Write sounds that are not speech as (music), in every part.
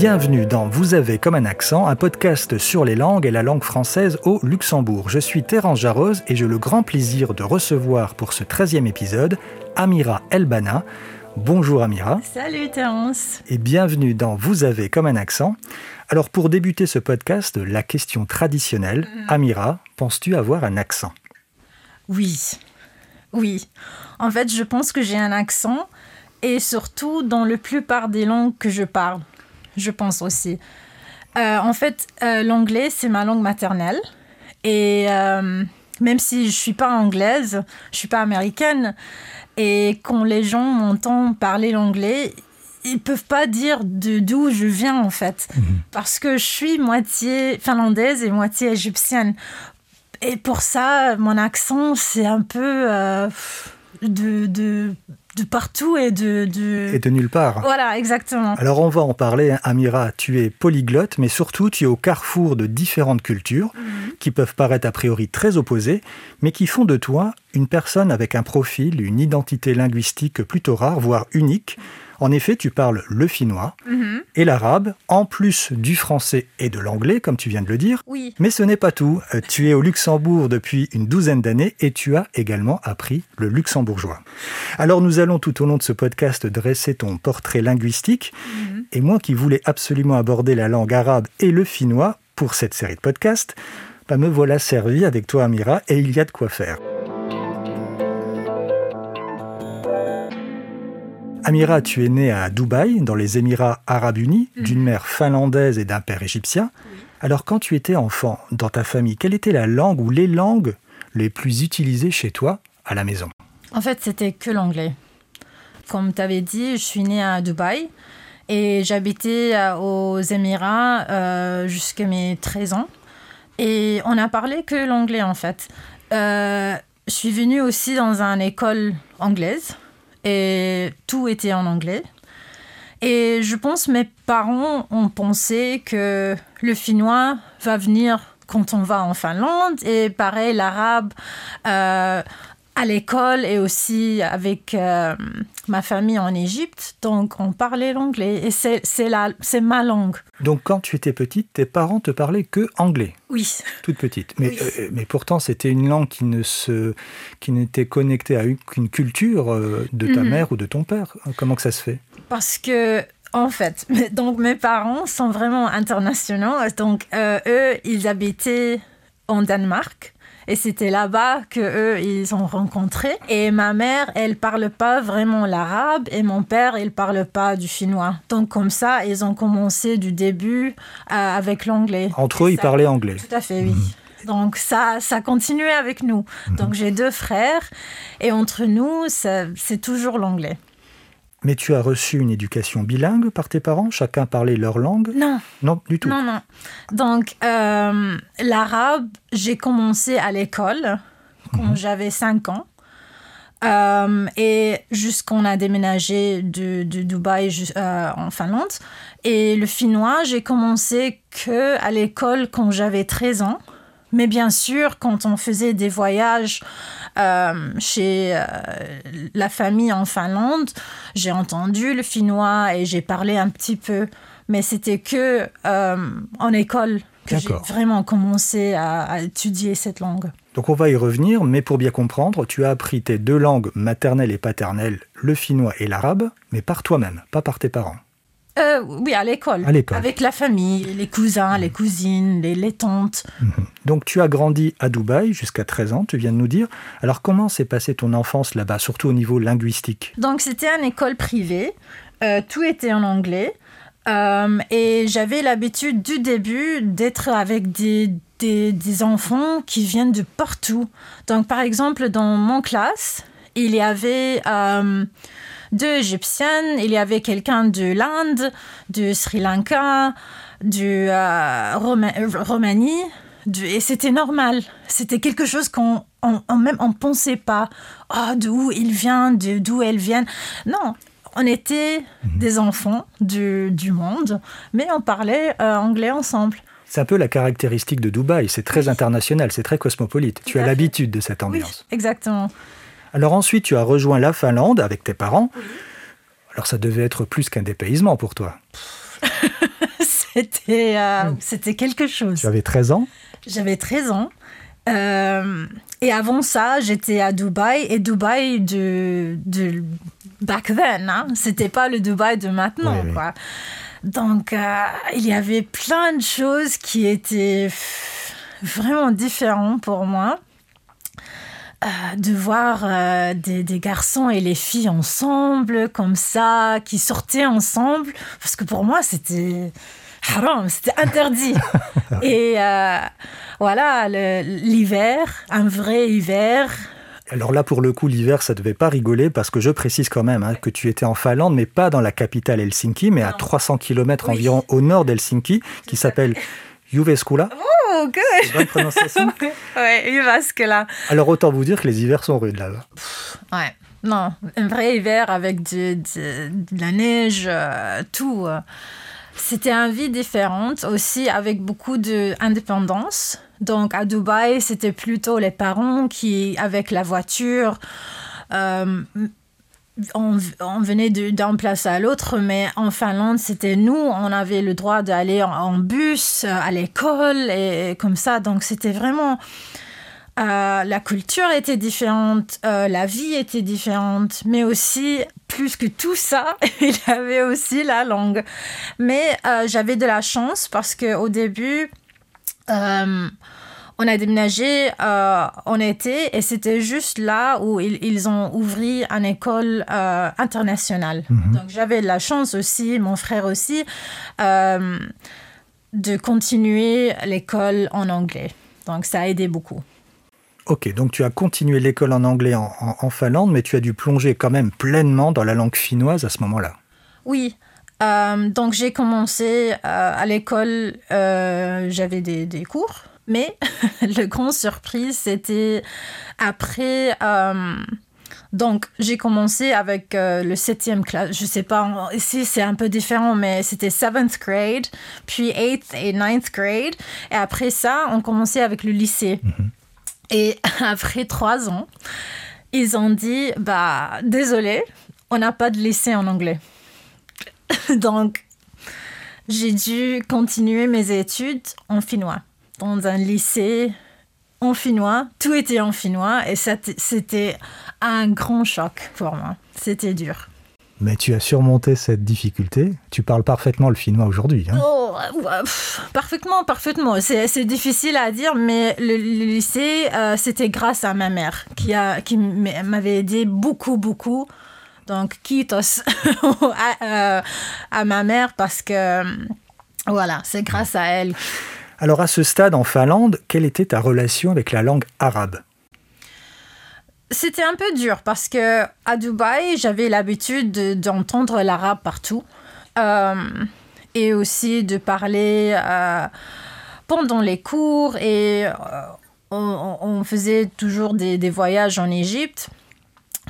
Bienvenue dans Vous avez comme un accent, un podcast sur les langues et la langue française au Luxembourg. Je suis Terence Jarose et j'ai le grand plaisir de recevoir pour ce 13e épisode Amira Elbana. Bonjour Amira. Salut Terence. Et bienvenue dans Vous avez comme un accent. Alors pour débuter ce podcast, la question traditionnelle, mm. Amira, penses-tu avoir un accent? Oui, oui. En fait, je pense que j'ai un accent et surtout dans la plupart des langues que je parle je pense aussi. Euh, en fait, euh, l'anglais, c'est ma langue maternelle. Et euh, même si je suis pas anglaise, je suis pas américaine, et quand les gens m'entendent parler l'anglais, ils peuvent pas dire d'où je viens en fait, mhm. parce que je suis moitié finlandaise et moitié égyptienne. Et pour ça, mon accent, c'est un peu de, de de partout et de, Et de nulle part. Voilà, exactement. Alors on va en parler, hein. Amira, tu es polyglotte, mais surtout tu es au carrefour de différentes cultures mhm. qui peuvent paraître a priori très opposées, mais qui font de toi une personne avec un profil, une identité linguistique plutôt rare, voire unique. En effet, tu parles le finnois mhm. et l'arabe, en plus du français et de l'anglais, comme tu viens de le dire. Oui. Mais ce n'est pas tout. Euh, tu es au Luxembourg depuis une douzaine d'années et tu as également appris le luxembourgeois. Alors nous allons tout au long de ce podcast dresser ton portrait linguistique. Mhm. Et moi qui voulais absolument aborder la langue arabe et le finnois pour cette série de podcasts, bah, me voilà servi avec toi Amira et il y a de quoi faire. Amira, tu es née à Dubaï, dans les Émirats arabes unis, mhm. d'une mère finlandaise et d'un père égyptien. Alors quand tu étais enfant, dans ta famille, quelle était la langue ou les langues les plus utilisées chez toi à la maison? En fait, c'était que l'anglais. Comme tu avais dit, je suis née à Dubaï et j'habitais euh, aux Émirats euh, jusqu'à mes 13 ans. Et on a parlé que l'anglais en fait. Euh, je suis venue aussi dans une école anglaise et tout était en anglais. Et je pense mes parents ont pensé que le finnois va venir quand on va en Finlande et pareil l'arabe euh, à l'école et aussi avec euh, ma famille en Égypte. Donc, on parlait l'anglais et c'est, c'est, ma langue. Donc, quand tu étais petite, tes parents te parlaient que anglais Oui. Toute petite. Mais, euh, mais pourtant, c'était une langue qui, ne se, qui n'était connectée à une culture euh, de ta mhm. mère ou de ton père. Comment que ça se fait? Parce que en fait, (laughs) donc mes parents sont vraiment internationaux. Donc eux, ils habitaient en Danemark. Et c'était là-bas que eux ils ont rencontré. Et ma mère, elle parle pas vraiment l'arabe et mon père, il parle pas du finnois. Donc comme ça, ils ont commencé du début euh, avec l'anglais. Entre eux, ils parlaient anglais. Tout à fait, oui. Mhm. Donc ça, ça continuait avec nous. Mhm. Donc j'ai deux frères et entre nous, c'est toujours l'anglais. Mais tu as reçu une éducation bilingue par tes parents? Chacun parlait leur langue? Non. Non, du tout. Non, non. Donc, euh, l'arabe, j'ai commencé à l'école quand mhm. j'avais 5 ans. Euh, et jusqu'on a déménagé de, de Dubaï euh, en Finlande. Et le finnois, j'ai commencé que à l'école quand j'avais 13 ans. Mais bien sûr, quand on faisait des voyages euh, chez euh, la famille en Finlande, j'ai entendu le finnois et j'ai parlé un petit peu. Mais c'était que euh, en école que j'ai vraiment commencé à, étudier cette langue. Donc on va y revenir, mais pour bien comprendre, tu as appris tes deux langues maternelles et paternelles, le finnois et l'arabe, mais par toi-même, pas par tes parents. Euh, oui, à l'école. Avec la famille, les cousins, les cousines, les, tantes. Mhm. Donc tu as grandi à Dubaï jusqu'à 13 ans, tu viens de nous dire. Alors comment s'est passée ton enfance là-bas, surtout au niveau linguistique? Donc c'était une école privée, euh, tout était en anglais. Euh, et j'avais l'habitude du début d'être avec des, des, des, enfants qui viennent de partout. Donc par exemple, dans mon classe, il y avait deux Égyptiennes, il y avait quelqu'un de l'Inde, du Sri Lanka, du euh, Roumanie, et c'était normal. C'était quelque chose qu'on on, même on pensait pas. Oh, d'où il vient, d'où elle vient. Non, on était mhm. des enfants du, du, monde, mais on parlait euh, anglais ensemble. C'est un peu la caractéristique de Dubaï, c'est très international, c'est très cosmopolite. tu as l'habitude de cette ambiance. Oui, exactement. Alors ensuite, tu as rejoint la Finlande avec tes parents. Alors ça devait être plus qu'un dépaysement pour toi. (laughs) c'était euh, c'était quelque chose. Tu avais 13 ans? J'avais 13 ans. Euh, et avant ça, j'étais à Dubaï. Et Dubaï de, de back then, hein, c'était pas le Dubaï de maintenant. Oui, oui. Quoi. Donc, euh, il y avait plein de choses qui étaient vraiment différentes pour moi. Euh, de voir euh, des, des garçons et les filles ensemble, comme ça, qui sortaient ensemble. Parce que pour moi, c'était haram, c'était interdit. (laughs) et euh, voilà, l'hiver, un vrai hiver. Alors là, pour le coup, l'hiver, ça devait pas rigoler parce que je précise quand même hein, que tu étais en Finlande, mais pas dans la capitale Helsinki, mais à Non. 300 km Oui. environ au nord d'Helsinki, qui s'appelle Jyväskylä. Oh, good! Bonne prononciation. (laughs) ouais, là. Alors autant vous dire que les hivers sont rudes là-bas. Ouais. Non, un vrai hiver avec de, de- de la neige, euh, tout. euh. C'était une vie différente aussi avec beaucoup d'indépendance. Donc à Dubaï, c'était plutôt les parents qui, avec la voiture, euh, on, on venait d'un place à l'autre, mais en Finlande, c'était nous, on avait le droit d'aller en, bus euh, à l'école et, comme ça. Donc c'était vraiment... euh, la culture était différente, euh, la vie était différente, mais aussi, plus que tout ça, (laughs) il avait aussi la langue. Mais j'avais de la chance parce qu'au début, on a déménagé euh, en été et c'était juste là où ils, ils ont ouvert une école euh, internationale. Donc j'avais la chance aussi, mon frère aussi, euh, de continuer l'école en anglais. Donc ça a aidé beaucoup. Ok, donc tu as continué l'école en anglais en, en- en Finlande, mais tu as dû plonger quand même pleinement dans la langue finnoise à ce moment-là. Oui. Donc j'ai commencé à l'école, j'avais des, des cours, mais (laughs) le grand surprise c'était après. euh, donc j'ai commencé avec euh, le septième classe, je sais pas, ici c'est un peu différent, mais c'était seventh grade, puis eighth et ninth grade, et après ça on commençait avec le lycée. Et (laughs) après trois ans, ils ont dit bah désolé, on n'a pas de lycée en anglais. (laughs) Donc, j'ai dû continuer mes études en finnois, dans un lycée en finnois. Tout était en finnois et c'était un grand choc pour moi. C'était dur. Mais tu as surmonté cette difficulté. Tu parles parfaitement le finnois aujourd'hui. hein. Oh, pff, parfaitement, parfaitement. C'est difficile à dire, mais le, le lycée, euh, c'était grâce à ma mère qui, a, qui m'avait aidé beaucoup, beaucoup. Donc, kitos (laughs) à, euh, à ma mère parce que, voilà, c'est grâce à elle. Alors à ce stade en Finlande, quelle était ta relation avec la langue arabe? C'était un peu dur parce que à Dubaï, j'avais l'habitude de- d'entendre l'arabe partout Euh, et aussi de parler euh, pendant les cours et euh, on, faisait toujours des, voyages en Égypte.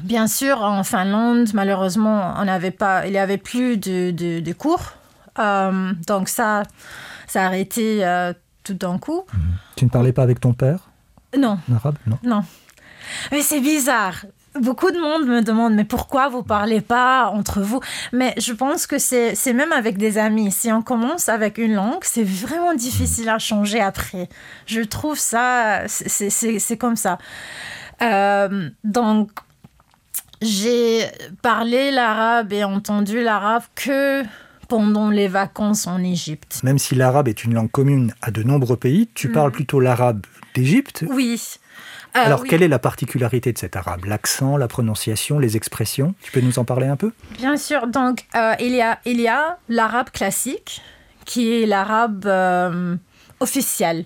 Bien sûr, en Finlande, malheureusement, on pas, il n'y avait plus de, de- cours. Donc ça, ça a arrêté euh, tout d'un coup. Tu ne parlais pas avec ton père Non, en arabe Non. non. Mais c'est bizarre. Beaucoup de monde me demande, mais pourquoi vous parlez pas entre vous? Mais je pense que c'est c'est même avec des amis. Si on commence avec une langue, c'est vraiment difficile à changer après. Je trouve ça, c'est- c'est c'est comme ça. Euh, donc, j'ai parlé l'arabe et entendu l'arabe que pendant les vacances en Égypte. Même si l'arabe est une langue commune à de nombreux pays, tu parles plutôt l'arabe d'Égypte. Oui. Euh, Alors oui. quelle est la particularité de cet arabe? L'accent, la prononciation, les expressions? Tu peux nous en parler un peu? Bien sûr, donc euh, il y a, il y a l'arabe classique, qui est l'arabe euh, officiel.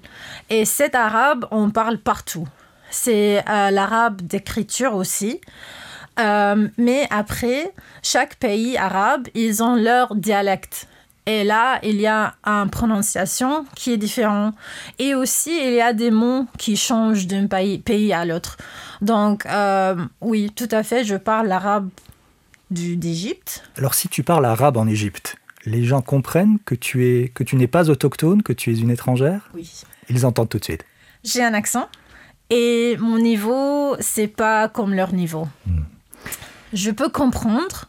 Et cet arabe, on parle partout. C'est l'arabe d'écriture aussi. Euh, mais après, chaque pays arabe, ils ont leur dialecte. Et là, il y a une prononciation qui est différente. Et aussi, il y a des mots qui changent d'un pays, pays à l'autre. Donc, euh, oui, tout à fait, je parle l'arabe d'Égypte. Alors si tu parles arabe en Égypte, les gens comprennent que tu es que tu n'es pas autochtone, que tu es une étrangère? Oui. Ils entendent tout de suite. J'ai un accent et mon niveau, c'est pas comme leur niveau. Je peux comprendre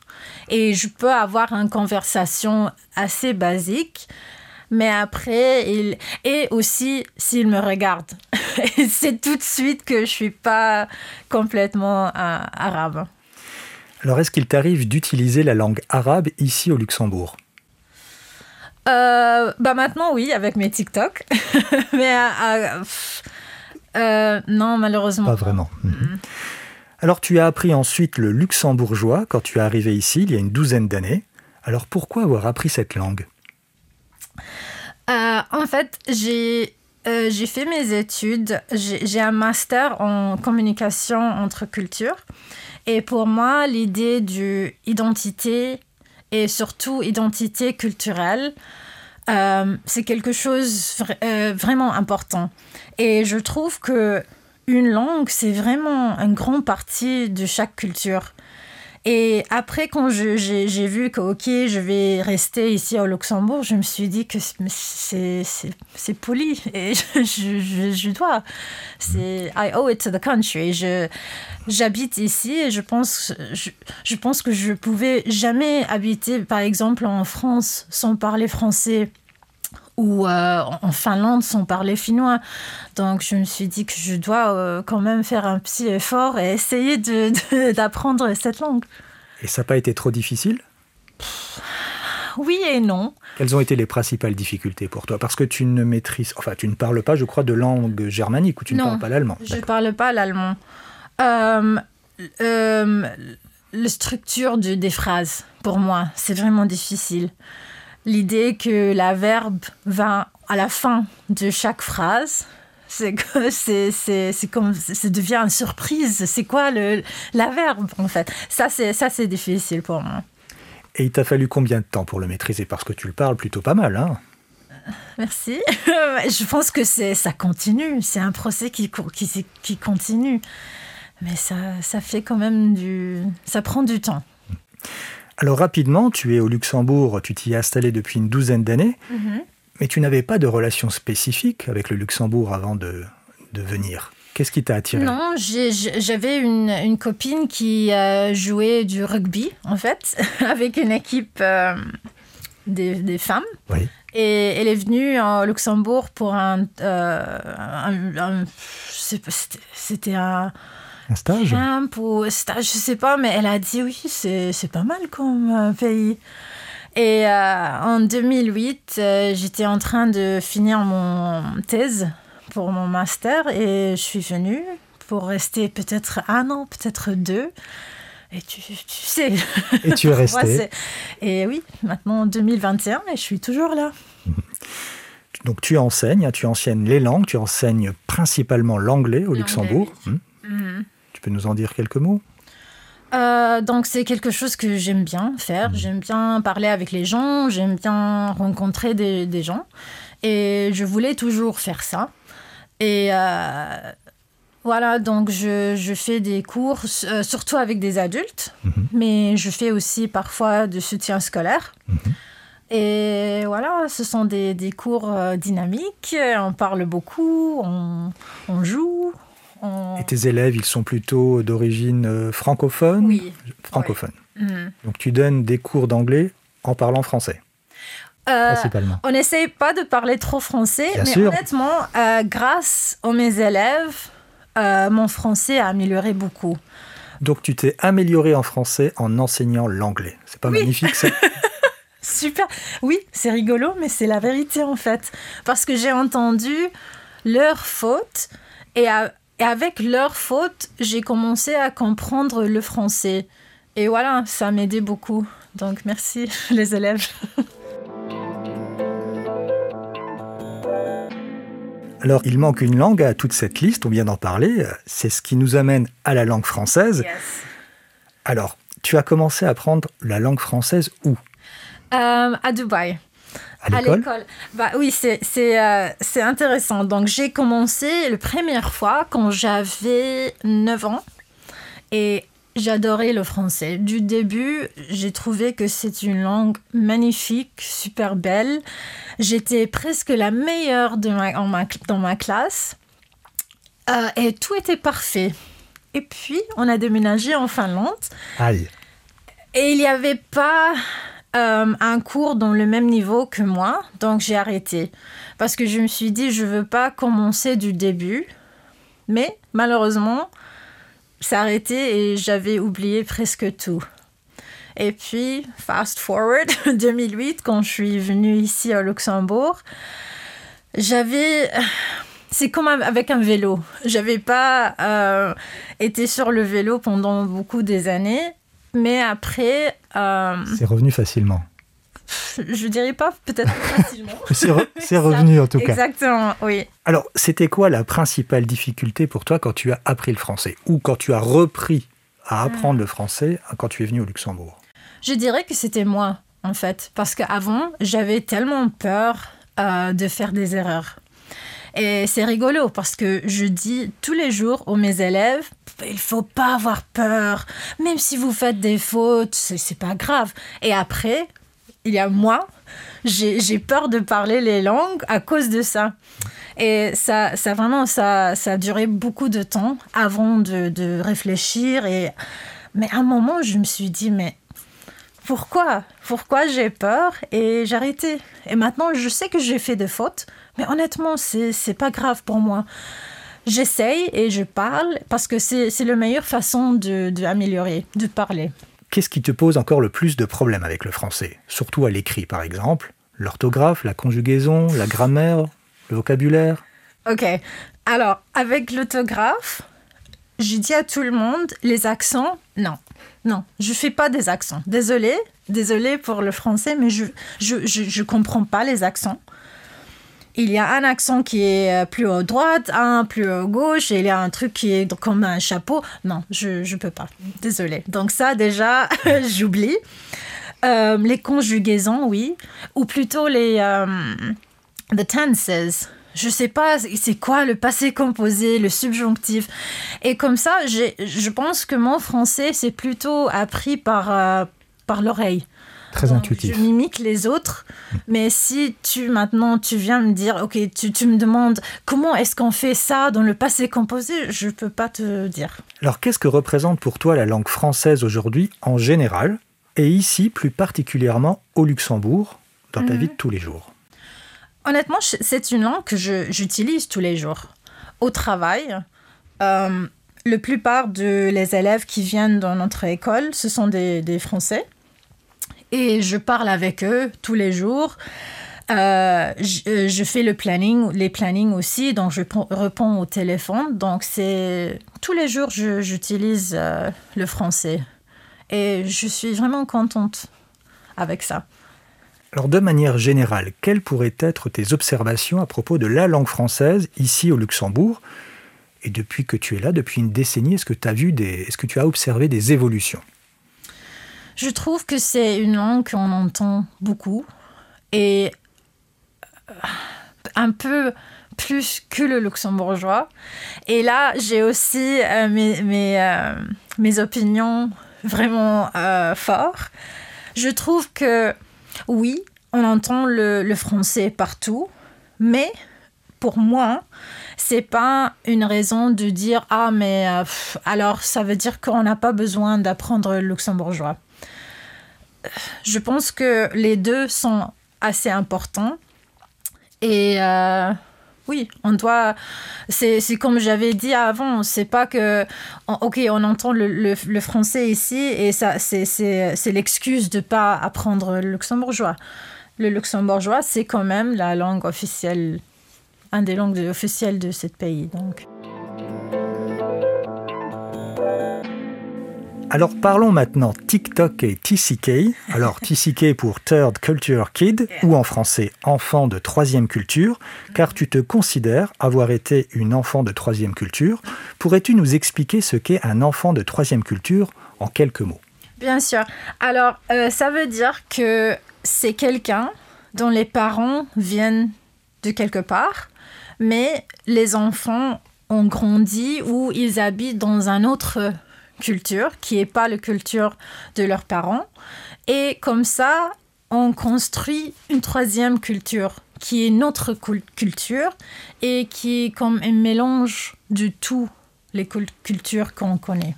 et je peux avoir une conversation assez basique, Mais après, il... et aussi s'il me regarde. (laughs) c'est tout de suite que je suis pas complètement euh, arabe. Alors, est-ce qu'il t'arrive d'utiliser la langue arabe ici au Luxembourg? Euh, bah maintenant oui avec mes TikTok (laughs) mais euh, non malheureusement pas vraiment. Alors tu as appris ensuite le luxembourgeois quand tu es arrivé ici il y a une douzaine d'années alors pourquoi avoir appris cette langue? En fait j'ai euh, j'ai fait mes études, j'ai un master en communication entre cultures. Et pour moi, l'idée d'identité et surtout identité culturelle, euh, c'est quelque chose euh, vraiment important. Et je trouve que une langue, c'est vraiment une grande partie de chaque culture. Et après, quand j'ai vu que, OK, je vais rester ici au Luxembourg, je me suis dit que c'est poli (laughs) et je, je, je dois. I owe it to the country. J'habite ici et je pense, je, je pense que je pouvais jamais habiter, par exemple, en France sans parler français ou euh, en Finlande sans parler finnois. Donc je me suis dit que je dois euh, quand même faire un petit effort et essayer (laughs) d'apprendre de, cette langue. Et ça n'a pas été trop difficile? Oui et non. Quelles ont été les principales difficultés pour toi? Parce que tu ne maîtrises, enfin tu ne parles pas, je crois, de langue germanique ou tu ne parles pas l'allemand. Je ne parle pas l'allemand. Euh, la structure des phrases, pour moi, c'est vraiment difficile l'idée que la verbe va à la fin de chaque phrase. (laughs) C'est c'est c'est comme ça devient une surprise. C'est quoi le la verbe en fait? Ça c'est ça c'est difficile pour moi. Et il t'a fallu combien de temps pour le maîtriser? Parce que tu le parles plutôt pas mal, hein Merci. (laughs) Je pense que c'est ça continue. C'est un procès qui, qui, qui continue. Mais ça, ça fait quand même du... Ça prend du temps. Alors rapidement, tu es au Luxembourg, tu t'y es installé depuis une douzaine d'années, mhm. mais tu n'avais pas de relation spécifique avec le Luxembourg avant de, venir. Qu'est-ce qui t'a attiré? Non, j'avais une, copine qui euh, jouait du rugby, en fait, (laughs) avec une équipe euh, des, femmes. Oui. Et elle est venue au Luxembourg pour un... Euh, c'était un un stage? Pour stage, je sais pas, mais elle a dit oui, c'est pas mal comme euh, pays. Et euh, en 2008, euh, j'étais en train de finir mon thèse pour mon master et je suis venue pour rester peut-être un an, peut-être deux. Et tu, tu, sais. Et tu es (laughs) resté. et oui, maintenant en 2021, et je suis toujours là. (laughs) Donc tu enseignes, tu enseignes les langues, tu enseignes principalement l'anglais au Luxembourg. Hmm. Mhm peux nous en dire quelques mots? Euh, donc c'est quelque chose que j'aime bien faire. Mmh. J'aime bien parler avec les gens, j'aime bien rencontrer des, gens. Et je voulais toujours faire ça. Et euh, voilà, donc je, fais des cours, euh, surtout avec des adultes, mmh. mais je fais aussi parfois de soutien scolaire. Mmh. Et voilà, ce sont des, cours dynamiques, on parle beaucoup, on, on joue, et tes élèves, ils sont plutôt d'origine euh, francophone? Oui. Francophone. Mhm. Donc tu donnes des cours d'anglais en parlant français? Euh, Principalement. On n'essaye pas de parler trop français, mais honnêtement, euh, grâce à mes élèves, mon français a amélioré beaucoup. Donc tu t'es amélioré en français en enseignant l'anglais. C'est pas magnifique ça? (laughs) Super. Oui, c'est rigolo, mais c'est la vérité en fait. Parce que j'ai entendu leurs fautes et à, et avec leur faute, j'ai commencé à comprendre le français. Et voilà, ça m'aidait beaucoup. Donc merci (laughs) les élèves. Alors, il manque une langue à toute cette liste, on vient d'en parler. C'est ce qui nous amène à la langue française. Alors, tu as commencé à apprendre la langue française où? Euh, À Dubaï. À l'école bah, Oui, c'est euh, intéressant. Donc, j'ai commencé la première fois quand j'avais 9 ans et j'adorais le français. Du début, j'ai trouvé que c'est une langue magnifique, super belle. J'étais presque la meilleure de ma, dans ma classe euh, et tout était parfait. Et puis, on a déménagé en Finlande. Aïe. Et il n'y avait pas euh, un cours dans le même niveau que moi, donc j'ai arrêté. Parce que je me suis dit, je veux pas commencer du début. Mais malheureusement, ça arrêté et j'avais oublié presque tout. Et puis, fast forward, (laughs) 2008, quand je suis venue ici au Luxembourg, j'avais... C'est comme avec un vélo. J'avais pas euh, été sur le vélo pendant beaucoup des années, mais après... Euh, c'est revenu facilement. Je dirais pas peut-être facilement. (laughs) (laughs) c'est revenu en tout cas. Exactement, oui. Alors, c'était quoi la principale difficulté pour toi quand tu as appris le français ou quand tu as repris à apprendre le français quand tu es venu au Luxembourg? Je dirais que c'était moi, en fait, parce qu'avant, j'avais tellement peur euh, de faire des erreurs. Et c'est rigolo parce que je dis tous les jours aux mes élèves, il faut pas avoir peur, même si vous faites des fautes, c'est pas grave. Et après, il y a moi, j'ai peur de parler les langues à cause de ça. Et ça, ça vraiment, ça, ça a duré beaucoup de temps avant de, de réfléchir. Et... Mais à un moment, je me suis dit, mais pourquoi? Pourquoi j'ai peur? Et j'ai arrêté. Et maintenant, je sais que j'ai fait des fautes, mais honnêtement, c'est pas grave pour moi. J'essaye et je parle parce que c'est la meilleure façon d'améliorer, de, de parler. Qu'est-ce qui te pose encore le plus de problèmes avec le français? Surtout à l'écrit, par exemple L'orthographe, la conjugaison, la grammaire, le vocabulaire? Ok. Alors, avec l'orthographe, j'ai dit à tout le monde, les accents, non. Non, je fais pas des accents. Désolée, désolée pour le français, mais je je, je, comprends pas les accents. Il y a un accent qui est euh, plus à droite, un plus à gauche, et il y a un truc qui est comme un chapeau. Non, je ne peux pas. Désolée. Donc ça, déjà, (laughs) j'oublie. Euh, les conjugaisons, oui. Ou plutôt les... Euh, the tenses je sais pas c'est quoi le passé composé, le subjonctif. Et comme ça, je pense que mon français, c'est plutôt appris par, euh, par l'oreille. Très intuitif. Je mimique les autres, mais si tu maintenant tu viens me dire, ok, tu, tu me demandes comment est-ce qu'on fait ça dans le passé composé, je peux pas te dire. Alors qu'est-ce que représente pour toi la langue française aujourd'hui en général, et ici plus particulièrement au Luxembourg, dans ta mhm. vie de tous les jours? Honnêtement, c'est une langue que j'utilise tous les jours. Au travail, euh, la plupart de les élèves qui viennent dans notre école, ce sont des, des Français. Et je parle avec eux tous les jours. Euh, je, je, fais le planning, les plannings aussi, donc je réponds au téléphone. Donc c'est tous les jours j'utilise euh, le français et je suis vraiment contente avec ça. Alors de manière générale, quelles pourraient être tes observations à propos de la langue française ici au Luxembourg? Et depuis que tu es là, depuis une décennie, est-ce que tu as vu des, est-ce que tu as observé des évolutions? Je trouve que c'est une langue qu'on entend beaucoup et euh, un peu plus que le luxembourgeois. Et là, j'ai aussi euh, mes, mes, euh, mes, opinions vraiment fortes. Je trouve que oui, on entend le, français partout, mais pour moi, c'est pas une raison de dire ah mais euh, alors ça veut dire qu'on n'a pas besoin d'apprendre le luxembourgeois. Je pense que les deux sont assez importants et euh, oui, on doit. C'est comme j'avais dit avant, c'est pas que. Ok, on entend le, français ici et ça c'est l'excuse de pas apprendre le luxembourgeois. Le luxembourgeois, c'est quand même la langue officielle, un des langues officielles de ce pays. Donc. Alors parlons maintenant TikTok et TCK. Alors TCK pour Third Culture Kid ou en français enfant de troisième culture, car tu te considères avoir été une enfant de troisième culture. Pourrais-tu nous expliquer ce qu'est un enfant de troisième culture en quelques mots? Bien sûr. Alors euh, ça veut dire que c'est quelqu'un dont les parents viennent de quelque part, mais les enfants ont grandi ou ils habitent dans un autre culture qui n'est pas la culture de leurs parents. Et comme ça, on construit une troisième culture qui est notre culture et qui est comme un mélange de toutes les cultures qu'on connaît.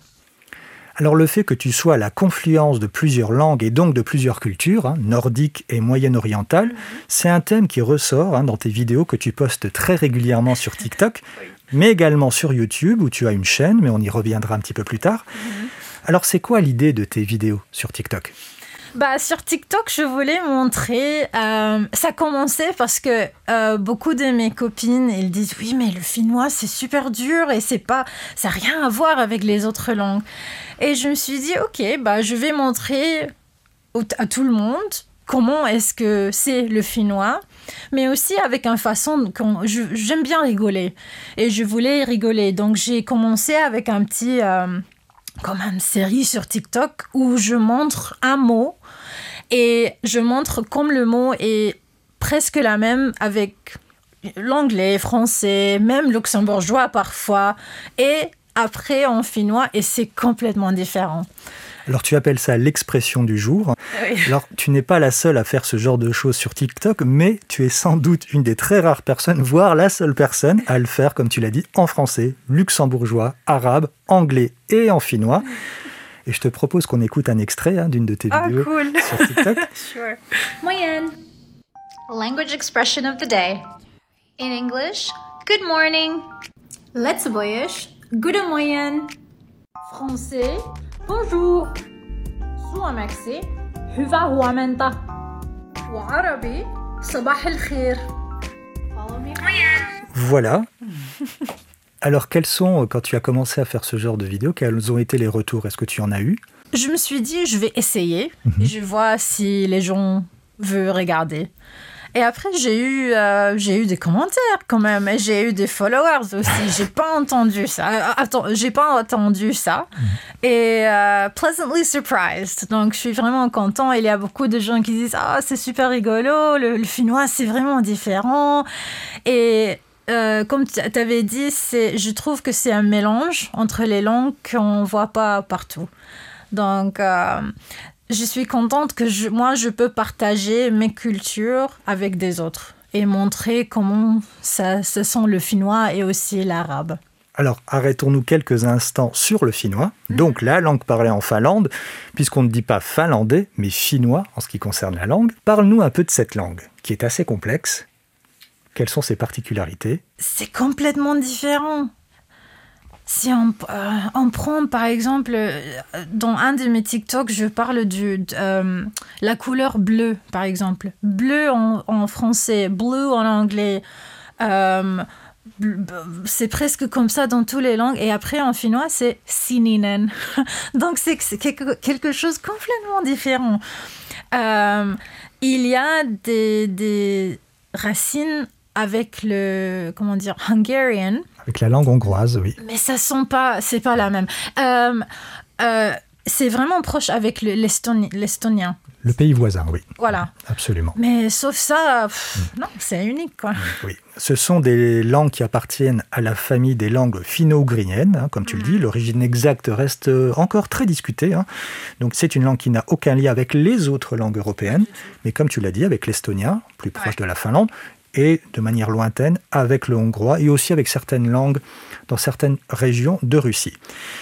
Alors le fait que tu sois à la confluence de plusieurs langues et donc de plusieurs cultures, hein, nordiques et moyen-orientales, c'est un thème qui ressort hein, dans tes vidéos que tu postes très régulièrement sur TikTok, mais également sur YouTube où tu as une chaîne, mais on y reviendra un petit peu plus tard. Mhm. Alors c'est quoi l'idée de tes vidéos sur TikTok? Bah, sur TikTok, je voulais montrer. Euh, ça commençait parce que euh, beaucoup de mes copines, elles disent oui, mais le finnois c'est super dur et c'est pas, ça n'a rien à voir avec les autres langues. Et je me suis dit ok, bah je vais montrer à tout le monde comment est-ce que c'est le finnois, mais aussi avec une façon j'aime bien rigoler et je voulais rigoler. Donc j'ai commencé avec un petit euh, comme une série sur TikTok où je montre un mot et je montre comme le mot est presque la même avec l'anglais, français, même luxembourgeois parfois, et après en finnois, et c'est complètement différent. Alors tu appelles ça l'expression du jour. Alors tu n'es pas la seule à faire ce genre de choses sur TikTok, mais tu es sans doute une des très rares personnes, voire la seule personne à le faire, comme tu l'as dit, en français, luxembourgeois, arabe, anglais et en finnois. Et je te propose qu'on écoute un extrait hein, d'une de tes oh, vidéos cool. sur TikTok. (laughs) sure. Moyenne. Language expression of the day. In English, good morning. Let's boyish, good moyenne. Français, bonjour. سوامكسي هوا هو منتا وعربي صباح الخير Follow me. Voilà. (laughs) Alors, quels sont, euh, quand tu as commencé à faire ce genre de vidéos, quels ont été les retours Est-ce que tu en as eu Je me suis dit, je vais essayer. Mhm. Je vois si les gens veulent regarder. Et après, j'ai eu, euh, j'ai eu des commentaires quand même. Et j'ai eu des followers aussi. (laughs) j'ai pas entendu ça. Euh, attends, j'ai pas entendu ça. Mhm. Et pleasantly surprised. Donc, je suis vraiment content. Il y a beaucoup de gens qui disent Ah, c'est super rigolo. Le, le finnois, c'est vraiment différent. Et euh, comme tu avais dit, je trouve que c'est un mélange entre les langues qu'on ne voit pas partout. Donc, euh, je suis contente que moi, je peux partager mes cultures avec des autres et montrer comment ça, ce sont le finnois et aussi l'arabe. Alors, arrêtons-nous quelques instants sur le finnois, mhm. donc la langue parlée en Finlande, puisqu'on ne dit pas finlandais, mais finnois en ce qui concerne la langue. Parle-nous un peu de cette langue, qui est assez complexe quelles sont ses particularités? C'est complètement différent. Si on, euh, prend par exemple, euh, dans un de mes TikTok, je parle de euh, la couleur bleue, par exemple. Bleu en, français, blue en anglais. c'est presque comme ça dans toutes les langues. Et après, en finnois, c'est sininen. (laughs) Donc, c'est quelque, chose complètement différent. il y a des, des racines avec le comment dire Hungarian. Avec la langue hongroise, oui. Mais ça sent pas, c'est pas la même. Euh, euh, c'est vraiment proche avec l'estonien. Le pays voisin, oui. Voilà. Absolument. Mais sauf ça, mm. non, c'est unique, quoi. Oui. Ce sont des langues qui appartiennent à la famille des langues finno-ougriennes, hein, comme tu le mm. dis. L'origine exacte reste encore très discutée. Hein. Donc, c'est une langue qui n'a aucun lien avec les autres langues européennes, mais comme tu l'as dit, avec l'estonien, plus proche de la Finlande, et de manière lointaine avec le hongrois et aussi avec certaines langues dans certaines régions de Russie.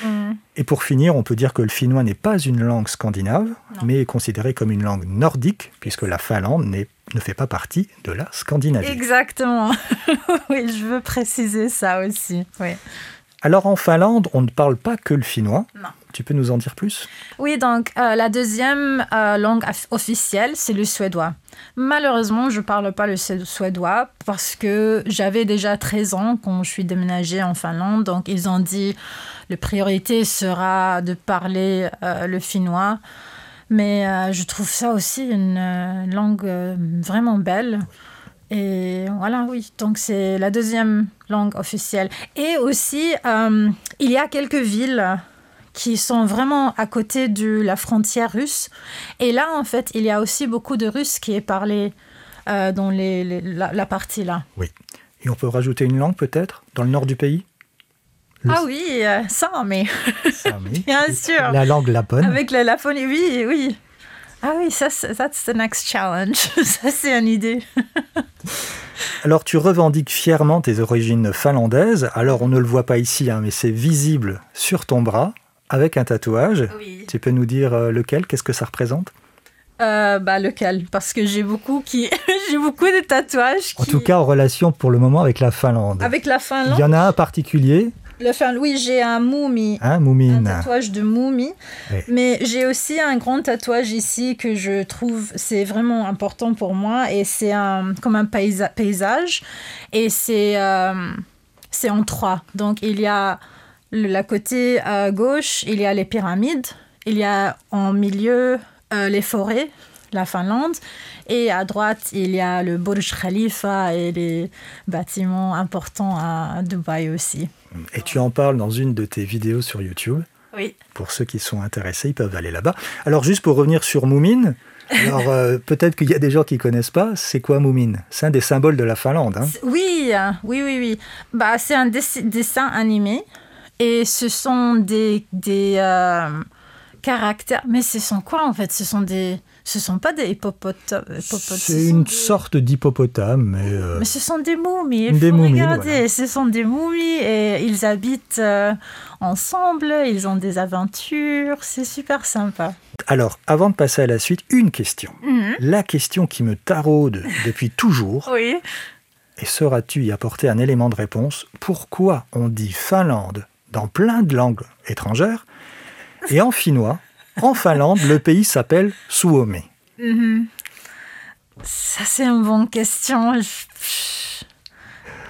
Mm. Et pour finir, on peut dire que le finnois n'est pas une langue scandinave, mais est considéré comme une langue nordique, puisque la Finlande ne fait pas partie de la Scandinavie. Exactement. (laughs) oui, je veux préciser ça aussi. Oui. Alors en Finlande, on ne parle pas que le finnois. Non. Tu peux nous en dire plus? Oui, donc euh, la deuxième euh, langue officielle, c'est le suédois. Malheureusement, je ne parle pas le suédois parce que j'avais déjà 13 ans quand je suis déménagée en Finlande. Donc ils ont dit la priorité sera de parler euh, le finnois. Mais je trouve ça aussi une langue vraiment belle. Et voilà, oui, donc c'est la deuxième langue officielle. Et aussi, il y a quelques villes qui sont vraiment à côté de la frontière russe. Et là, en fait, il y a aussi beaucoup de russe qui est parlé euh, dans les, la, partie là. Oui. Et on peut rajouter une langue peut-être dans le nord du pays? Ah oui, euh, ça, mais. (laughs) Bien sûr. La langue lapone. Avec la Laponie, oui, oui. Ah oui, ça, that's the next challenge. (laughs) ça, c'est une idée. (laughs) Alors, tu revendiques fièrement tes origines finlandaises. Alors, on ne le voit pas ici, hein, mais c'est visible sur ton bras avec un tatouage. Oui. Tu peux nous dire euh, lequel Qu'est-ce que ça représente? Euh, bah lequel? Parce que j'ai beaucoup qui (laughs) j'ai beaucoup de tatouages. En tout cas, en relation pour le moment avec la Finlande. avec la Il Finlande. y en a un particulier, Le Fin- oui, j'ai un moumi. Un Moumine. tatouage de moumi. Oui. Mais j'ai aussi un grand tatouage ici que je trouve c'est vraiment important pour moi et c'est un, comme un paysage et c'est euh, c'est en trois. Donc il y a le la côté à gauche, il y a les pyramides, il y a en milieu euh, les forêts, la Finlande et à droite il y a le Burj Khalifa et les bâtiments importants à Dubaï aussi. Et tu en parles dans une de tes vidéos sur YouTube. Oui. Pour ceux qui sont intéressés, ils peuvent aller là-bas. Alors, juste pour revenir sur Moumine, (laughs) alors euh, peut-être qu'il y a des gens qui connaissent pas. C'est quoi Moumine? C'est un des symboles de la Finlande. hein? Oui, euh, oui, oui, oui. Bah, c'est un dessi- dessin animé et ce sont des, des euh, caractères. Mais ce sont quoi en fait? Ce sont des, ce sont pas des hippopotames. hippopotames, ce C'est une des- sorte d'hippopotame, mais euh, Mais ce sont des momies. Il Des faut momies, regarder. voilà. Ce sont des momies et ils habitent euh, ensemble. Ils ont des aventures. C'est super sympa. alors, avant de passer à la suite, une question. Mhm. La question qui me taraude depuis toujours, Oui. et sauras-tu y apporter un élément de réponse? Pourquoi on dit Finlande dans plein de langues étrangères et en finnois, en Finlande, le pays s'appelle Suomi Mhm. Ça, c'est une bonne question.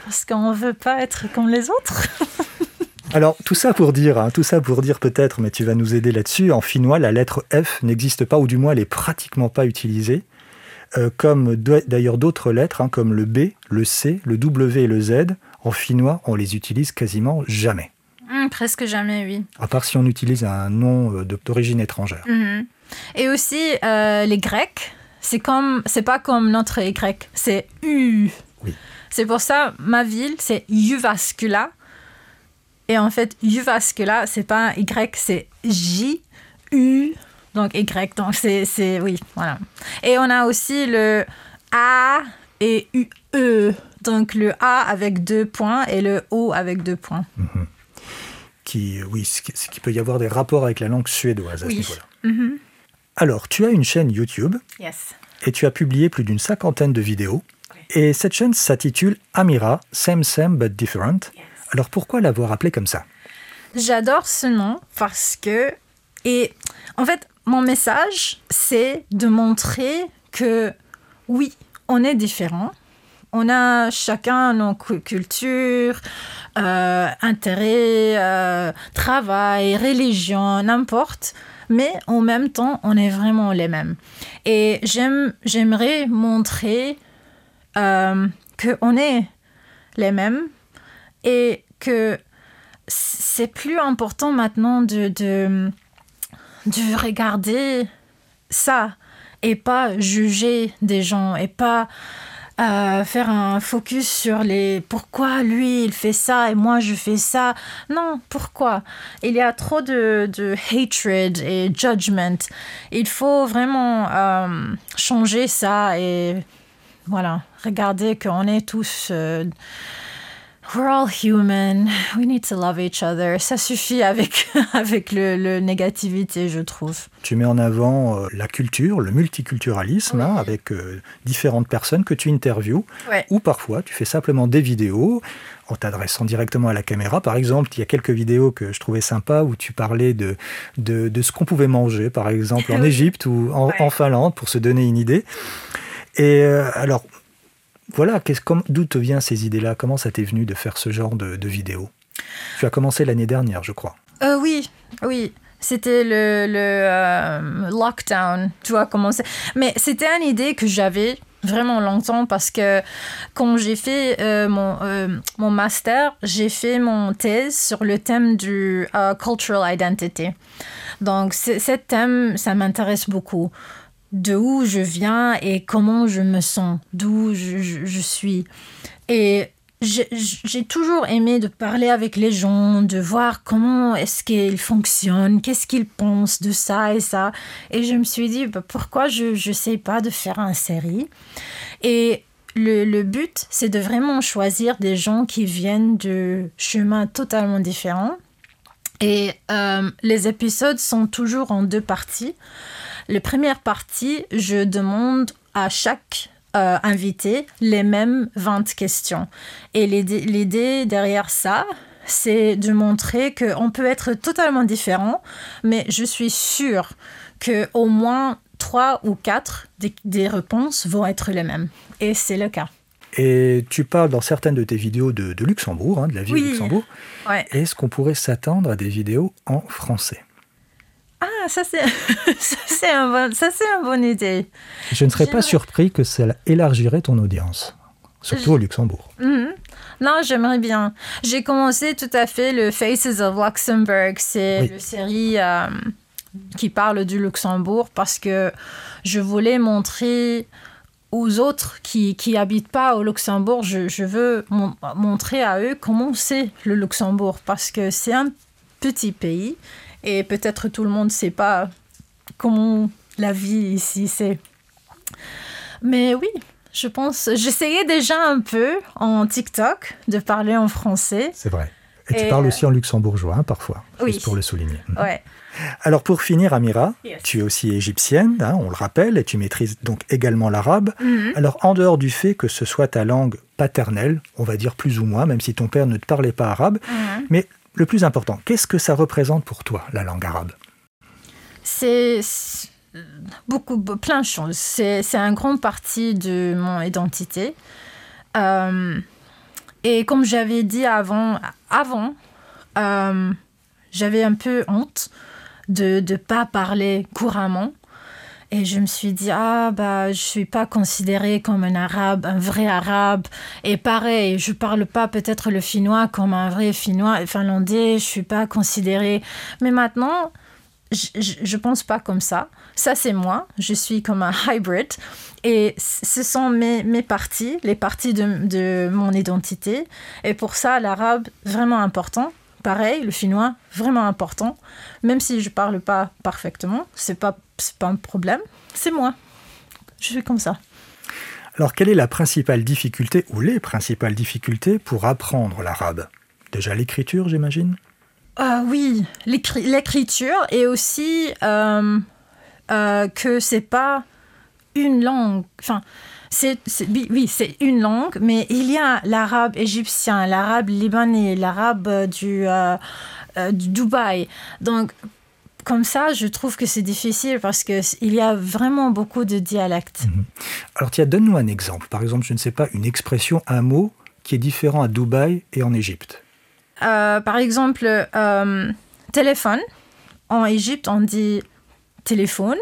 Parce qu'on veut pas être comme les autres. (laughs) Alors, tout ça pour dire, hein, tout ça pour dire peut-être, mais tu vas nous aider là-dessus, en finnois, la lettre F n'existe pas, ou du moins elle est pratiquement pas utilisée, euh, comme d'ailleurs d'autres lettres, hein, comme le B, le C, le W et le Z. En finnois, on les utilise quasiment jamais, Hum, presque jamais, oui. à part si on utilise un nom euh, d'origine étrangère. Mhm. Et aussi, euh, les Grecs, c'est comme, c'est pas comme notre Y, c'est U. Oui. C'est pour ça, ma ville, c'est Jyväskylä. Et en fait, Jyväskylä, c'est pas un Y, c'est J, U, donc Y. Donc, c'est, c'est, oui, voilà. Et on a aussi le A et U, E. Donc, le A avec deux points et le O avec deux points. Qui, oui, ce qui, peut y avoir des rapports avec la langue suédoise à Oui. ce niveau-là. Mhm. Alors, tu as une chaîne YouTube Yes. et tu as publié plus d'une cinquantaine de vidéos. Et cette chaîne s'intitule Amira, Same Same But Different. Alors pourquoi l'avoir appelée comme ça? J'adore ce nom parce que, et en fait, mon message, c'est de montrer que oui, on est différents. On a chacun nos cu- cultures, euh, intérêts, euh, travail, religion, n'importe. Mais en même temps, on est vraiment les mêmes. Et j'aime, j'aimerais montrer euh, qu'on est les mêmes et que c'est plus important maintenant de, de, de regarder ça et pas juger des gens et pas faire un focus sur les pourquoi lui il fait ça et moi je fais ça. Non, pourquoi? Il y a trop de, de hatred et judgment. Il faut vraiment euh, changer ça et voilà, regarder qu'on est tous. euh, We're all human. We need to love each other. Ça suffit avec, (laughs) avec le, le négativité, je trouve. Tu mets en avant euh, la culture, le multiculturalisme, hein, avec euh, différentes personnes que tu interviews, Ouais. ou parfois tu fais simplement des vidéos en t'adressant directement à la caméra. Par exemple, il y a quelques vidéos que je trouvais sympas où tu parlais de, de, de ce qu'on pouvait manger, par exemple en. (laughs) Égypte ou en, Ouais. en Finlande, pour se donner une idée. Et euh, alors, voilà, d'où te viennent ces idées-là? Comment ça t'est venu de faire ce genre de, vidéos Tu as commencé l'année dernière, je crois. Euh, oui, oui. C'était le, euh, lockdown, tu vois comment c'est. Mais c'était une idée que j'avais vraiment longtemps parce que quand j'ai fait euh, mon, mon master, j'ai fait mon thèse sur le thème du cultural identity. Donc, ce thème, ça m'intéresse beaucoup. De où je viens et comment je me sens, d'où je, je- suis. Et j'ai toujours aimé de parler avec les gens, de voir comment est-ce qu'ils fonctionnent, qu'est-ce qu'ils pensent de ça et ça. Et je me suis dit, bah, pourquoi je ne sais pas de faire une série? Et le, le but, c'est de vraiment choisir des gens qui viennent de chemins totalement différents Et euh, les épisodes sont toujours en deux parties. La première partie, je demande à chaque euh, invité les mêmes 20 questions. Et l'idée derrière ça, c'est de montrer qu'on peut être totalement différent, mais je suis sûre qu'au moins trois ou quatre des, des réponses vont être les mêmes. Et c'est le cas. Et tu parles dans certaines de tes vidéos de, Luxembourg, hein, de la vie de Luxembourg. Est-ce qu'on pourrait s'attendre à des vidéos en français? Ah, (laughs) ça c'est, un bon, ça c'est une bonne idée. Je ne serais pas surpris que ça élargirait ton audience, surtout au Luxembourg. Mhm. Non, j'aimerais bien. J'ai commencé tout à fait le Faces of Luxembourg. C'est une série euh, qui parle du Luxembourg parce que je voulais montrer aux autres qui n'habitent pas au Luxembourg, je, veux montrer à eux comment c'est le Luxembourg, parce que c'est un petit pays et peut-être tout le monde ne sait pas comment la vie ici c'est. Mais oui, je pense, j'essayais déjà un peu en TikTok de parler en français. C'est vrai. Et, tu parles aussi en luxembourgeois hein, parfois, oui. pour le souligner. Ouais. Alors pour finir, Amira, tu es aussi égyptienne, hein, on le rappelle, et tu maîtrises donc également l'arabe. Mm-hmm. Alors en dehors du fait que ce soit ta langue paternelle, on va dire plus ou moins, même si ton père ne te parlait pas arabe, mm-hmm. mais le plus important, qu'est-ce que ça représente pour toi, la langue arabe? C'est beaucoup, plein de choses. C'est un grand partie de mon identité. Euh, et comme j'avais dit avant, avant euh, j'avais un peu honte de ne pas parler couramment. Et je me suis dit, ah, bah, je suis pas considérée comme un arabe, un vrai arabe. Et pareil, je parle pas peut-être le finnois comme un vrai finnois, finlandais, je suis pas considérée. Mais maintenant, je, je pense pas comme ça. Ça, c'est moi. Je suis comme un hybrid. Et ce sont mes, mes parties, les parties de, de mon identité. Et pour ça, l'arabe, vraiment important pareil, le finnois, vraiment important. Même si je parle pas parfaitement, c'est pas, pas un problème. C'est moi. Je suis comme ça. Alors, quelle est la principale difficulté ou les principales difficultés pour apprendre l'arabe? Déjà l'écriture, j'imagine? Ah Oui, l'écriture et aussi euh, euh, que c'est pas une langue. Enfin, c'est, oui, c'est une langue, mais il y a l'arabe égyptien, l'arabe libanais, l'arabe du, euh, euh, du Dubaï. Donc, comme ça, je trouve que c'est difficile parce qu'il y a vraiment beaucoup de dialectes. Mhm. Alors, tiens, donne-nous un exemple. Par exemple, je ne sais pas, une expression, un mot qui est différent à Dubaï et en Égypte. Euh, par exemple, téléphone. En Égypte, on dit téléphone.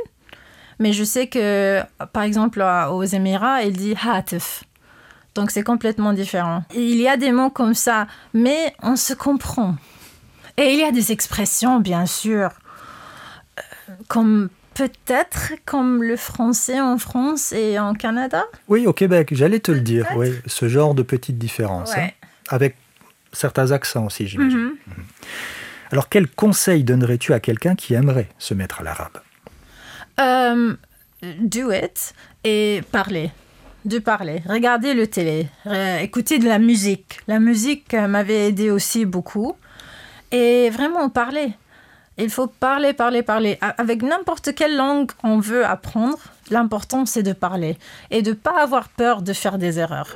Mais je sais que, par exemple, aux Émirats, il dit hatif. Donc c'est complètement différent. Il y a des mots comme ça, mais on se comprend. Et il y a des expressions, bien sûr, euh, comme peut-être comme le français en France et en Canada. Oui, au Québec, j'allais te le dire. Oui, ce genre de petites différences. Hein. avec certains accents aussi, j'imagine. Mhm. Mhm. Alors, quel conseil donnerais-tu à quelqu'un qui aimerait se mettre à l'arabe? Euh, do it et parler. De parler. Regarder le télé. écouter de la musique. La musique euh, m'avait aidé aussi beaucoup. Et vraiment parler. Il faut parler, parler, parler. Avec n'importe quelle langue on veut apprendre, l'important c'est de parler et de ne pas avoir peur de faire des erreurs.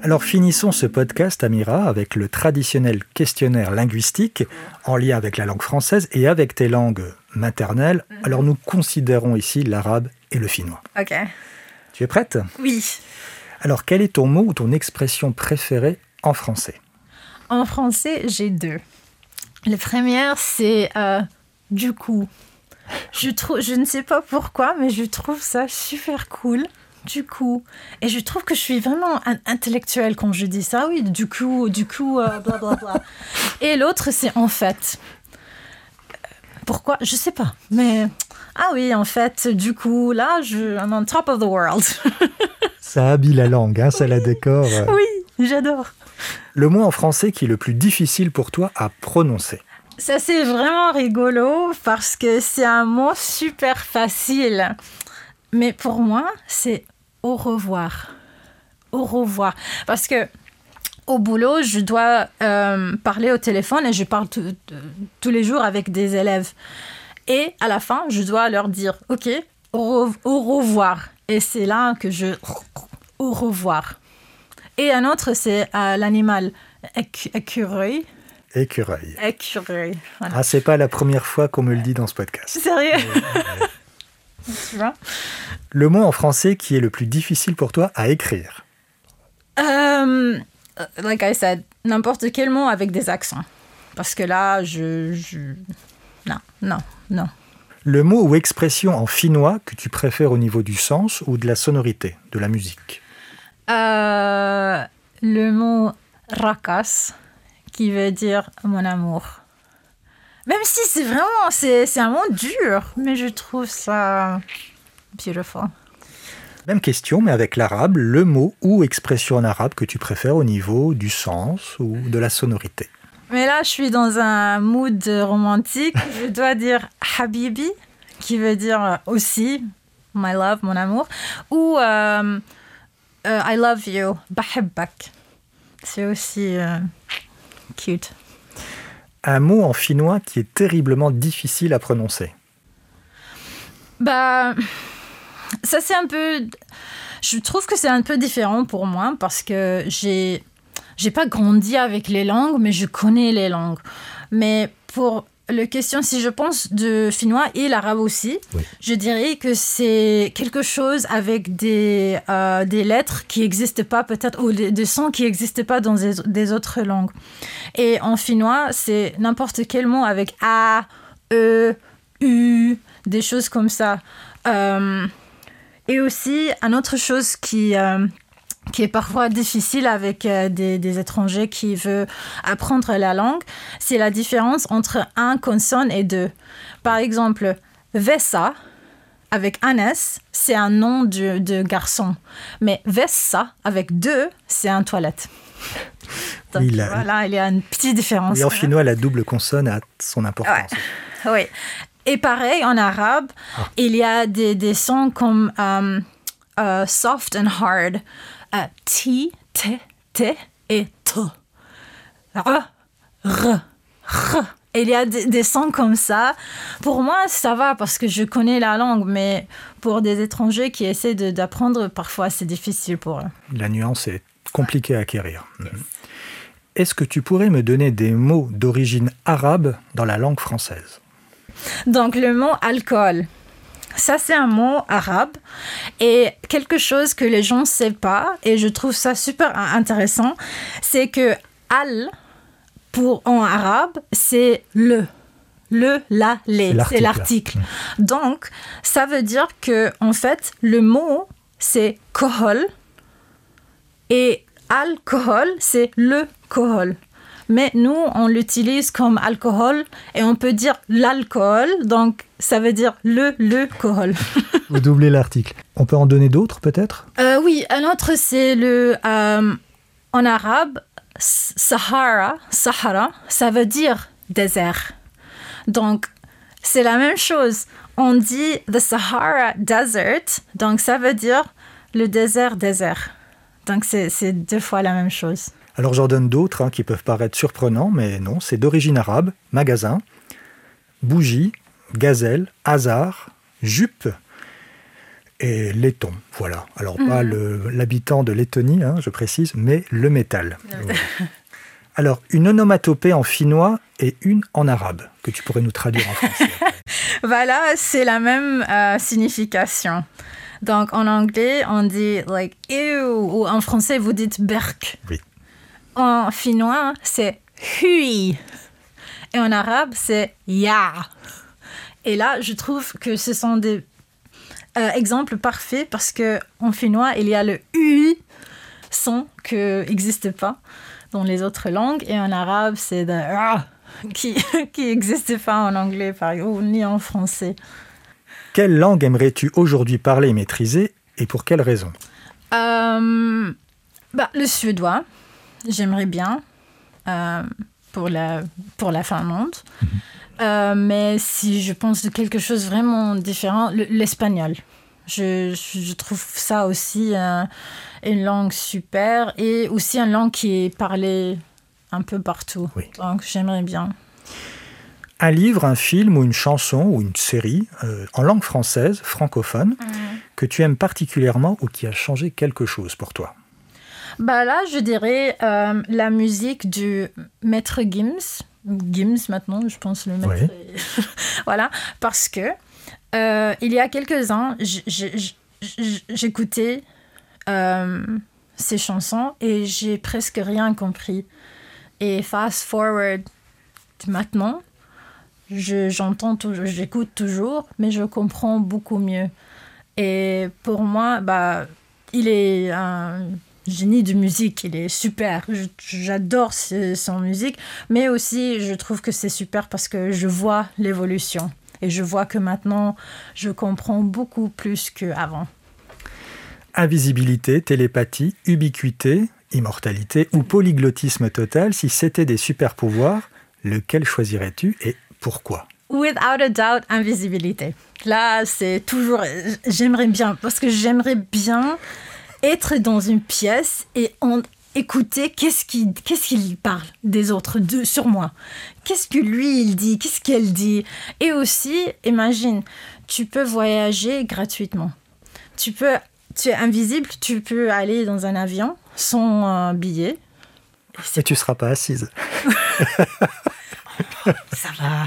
Alors finissons ce podcast, Amira, avec le traditionnel questionnaire linguistique en lien avec la langue française et avec tes langues maternelles. Mhm. Alors nous considérons ici l'arabe et le finnois. Ok. Tu es prête? Oui. Alors quel est ton mot ou ton expression préférée en français? En français, j'ai deux. La première, c'est euh, du coup. Je, je ne sais pas pourquoi, mais je trouve ça super cool du coup. Et je trouve que je suis vraiment intellectuelle quand je dis ça. Oui, du coup, du coup, blablabla. Euh, (laughs) Et l'autre, c'est en fait. Pourquoi Je sais pas. Mais ah oui, en fait, du coup, là, je I'm on top of the world. (laughs) ça habille la langue, hein, ça la décore. Oui, j'adore. Le mot en français qui est le plus difficile pour toi à prononcer Ça, c'est vraiment rigolo parce que c'est un mot super facile. Mais pour moi, c'est au revoir. Au revoir. Parce que au boulot, je dois euh, parler au téléphone et je parle tous les jours avec des élèves. Et à la fin, je dois leur dire, OK, au, revoir. Et c'est là que je... Au revoir. Et un autre, c'est euh, l'animal écureuil. Écureuil. Écureuil. Ah, c'est pas la première fois qu'on me le dit dans ce podcast. Sérieux? Tu vois Le mot en français qui est le plus difficile pour toi à écrire um, Like I said, n'importe quel mot avec des accents. Parce que là, je, je... Non, non, non. Le mot ou expression en finnois que tu préfères au niveau du sens ou de la sonorité, de la musique? Euh, Le mot rakas, qui veut dire mon amour. Même si c'est vraiment, c'est un mot dur, mais je trouve ça beautiful. Même question, mais avec l'arabe, le mot ou expression en arabe que tu préfères au niveau du sens ou de la sonorité? Mais là, je suis dans un mood romantique. Je dois dire Habibi, qui veut dire aussi my love, mon amour, ou euh, euh, I love you, bahibbak. C'est aussi euh, cute. Un mot en finnois qui est terriblement difficile à prononcer. Bah, ça c'est un peu. Je trouve que c'est un peu différent pour moi parce que j'ai j'ai pas grandi avec les langues, mais je connais les langues. Mais pour la question, si je pense de finnois et l'arabe aussi, je dirais que c'est quelque chose avec des, euh, des lettres qui n'existent pas peut-être, ou des, sons qui n'existent pas dans des, autres langues. Et en finnois, c'est n'importe quel mot avec A, E, U, des choses comme ça. Euh, et aussi, une autre chose qui... Euh, qui est parfois difficile avec euh, des, étrangers qui veulent apprendre la langue, c'est la différence entre un consonne et deux. Par exemple, Vessa, avec un S, c'est un nom de, garçon. Mais Vessa, avec deux, c'est un toilette. (laughs) Donc voilà, il y a une petite différence. Et en finnois, la double consonne a son importance. (laughs) Oui. Et pareil, en arabe, ah. il y a des, sons comme euh, euh, soft and hard à ti, te, te et t. R, r, r. Et il y a des, sons comme ça. Pour moi, ça va parce que je connais la langue, mais pour des étrangers qui essaient d'apprendre, parfois c'est difficile pour eux. La nuance est compliquée à acquérir. Est-ce que tu pourrais me donner des mots d'origine arabe dans la langue française? Donc le mot alcool. Ça, c'est un mot arabe et quelque chose que les gens ne savent pas et je trouve ça super intéressant, c'est que al pour en arabe, c'est le. Le, la, les, c'est l'article. Donc, ça veut dire que en fait, le mot c'est kohol et alcool c'est le kohol mais nous, on l'utilise comme alcool et on peut dire l'alcool, donc ça veut dire le le alcool. (laughs) Vous doublez l'article. On peut en donner d'autres peut-être? Euh, Oui, un autre c'est le euh, en arabe Sahara, Sahara, ça veut dire désert. Donc c'est la même chose. On dit the Sahara Desert, donc ça veut dire le désert désert. Donc c'est deux fois la même chose. Alors j'en donne d'autres hein, qui peuvent paraître surprenants, mais non, c'est d'origine arabe, magasin, bougie, gazelle, hasard, jupe et laiton. Voilà. Alors pas mhm. l'habitant de Lettonie, hein, je précise, mais le métal. Alors une onomatopée en finnois et une en arabe, que tu pourrais nous traduire en français. (laughs) voilà, c'est la même euh, signification. Donc en anglais, on dit like ew, ou en français, vous dites berk. Oui en finnois, c'est hui. Et en arabe, c'est ya. Et là, je trouve que ce sont des euh, exemples parfaits parce que en finnois, il y a le u son qui n'existe pas dans les autres langues. Et en arabe, c'est de ah qui (laughs) n'existe pas en anglais par exemple, ni en français. Quelle langue aimerais-tu aujourd'hui parler et maîtriser et pour quelle raison? Euh, bah, Le suédois j'aimerais bien euh, pour, la, pour la Finlande. Mhm. Euh, mais si je pense de quelque chose vraiment différent, l'espagnol. Je, je trouve ça aussi euh, une langue super et aussi une langue qui est parlée un peu partout. Donc j'aimerais bien. Un livre, un film ou une chanson ou une série euh, en langue française, francophone, mm. que tu aimes particulièrement ou qui a changé quelque chose pour toi? Bah Là, je dirais euh, la musique du maître Gims. Gims maintenant, je pense le maître. (laughs) voilà, parce que euh, il y a quelques ans, j'écoutais ces chansons et j'ai presque rien compris. Et fast forward maintenant, j'entends toujours, j'écoute toujours, mais je comprends beaucoup mieux. Et pour moi, bah, il est un génie de musique, il est super. J'adore son musique, mais aussi je trouve que c'est super parce que je vois l'évolution. Et je vois que maintenant, je comprends beaucoup plus qu'avant. Invisibilité, télépathie, ubiquité, immortalité ou polyglottisme total, si c'était des super pouvoirs, lequel choisirais-tu et pourquoi? Without a doubt, invisibilité. Là, c'est toujours. J'aimerais bien, parce que j'aimerais bien être dans une pièce et écouter qu'est-ce qu'il parle des autres de, sur moi. Qu'est-ce que lui, il dit, qu'est-ce qu'elle dit? Et aussi, imagine, tu peux voyager gratuitement. Tu peux. Tu es invisible, tu peux aller dans un avion sans billet. Et tu ne seras pas assise. (laughs) ça va.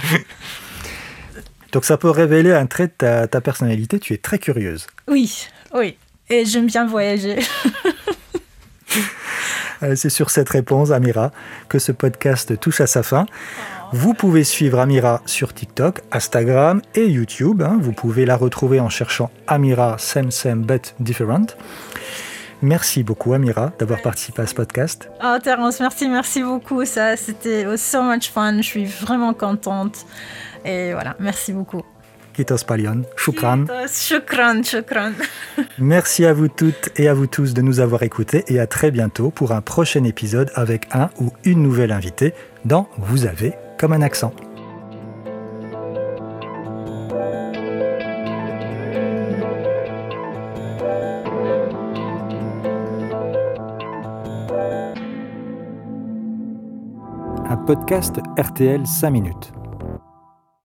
Donc ça peut révéler un trait de ta, personnalité, tu es très curieuse. Oui, oui. Et j'aime bien voyager. (laughs) C'est sur cette réponse, Amira, que ce podcast touche à sa fin. Vous pouvez suivre Amira sur TikTok, Instagram et YouTube. Hein. Vous pouvez la retrouver en cherchant Amira Same Same But Different. Merci beaucoup, Amira, d'avoir participé à ce podcast. Oh, Terence, merci, merci beaucoup. Ça, c'était so much fun. Je suis vraiment contente. Et voilà, merci beaucoup. Kitos Palion, shukran. shukran, shukran. (laughs) Merci à vous toutes et à vous tous de nous avoir écoutés et à très bientôt pour un prochain épisode avec un ou une nouvelle invitée dans Vous avez comme un accent. podcast RTL 5 minutes.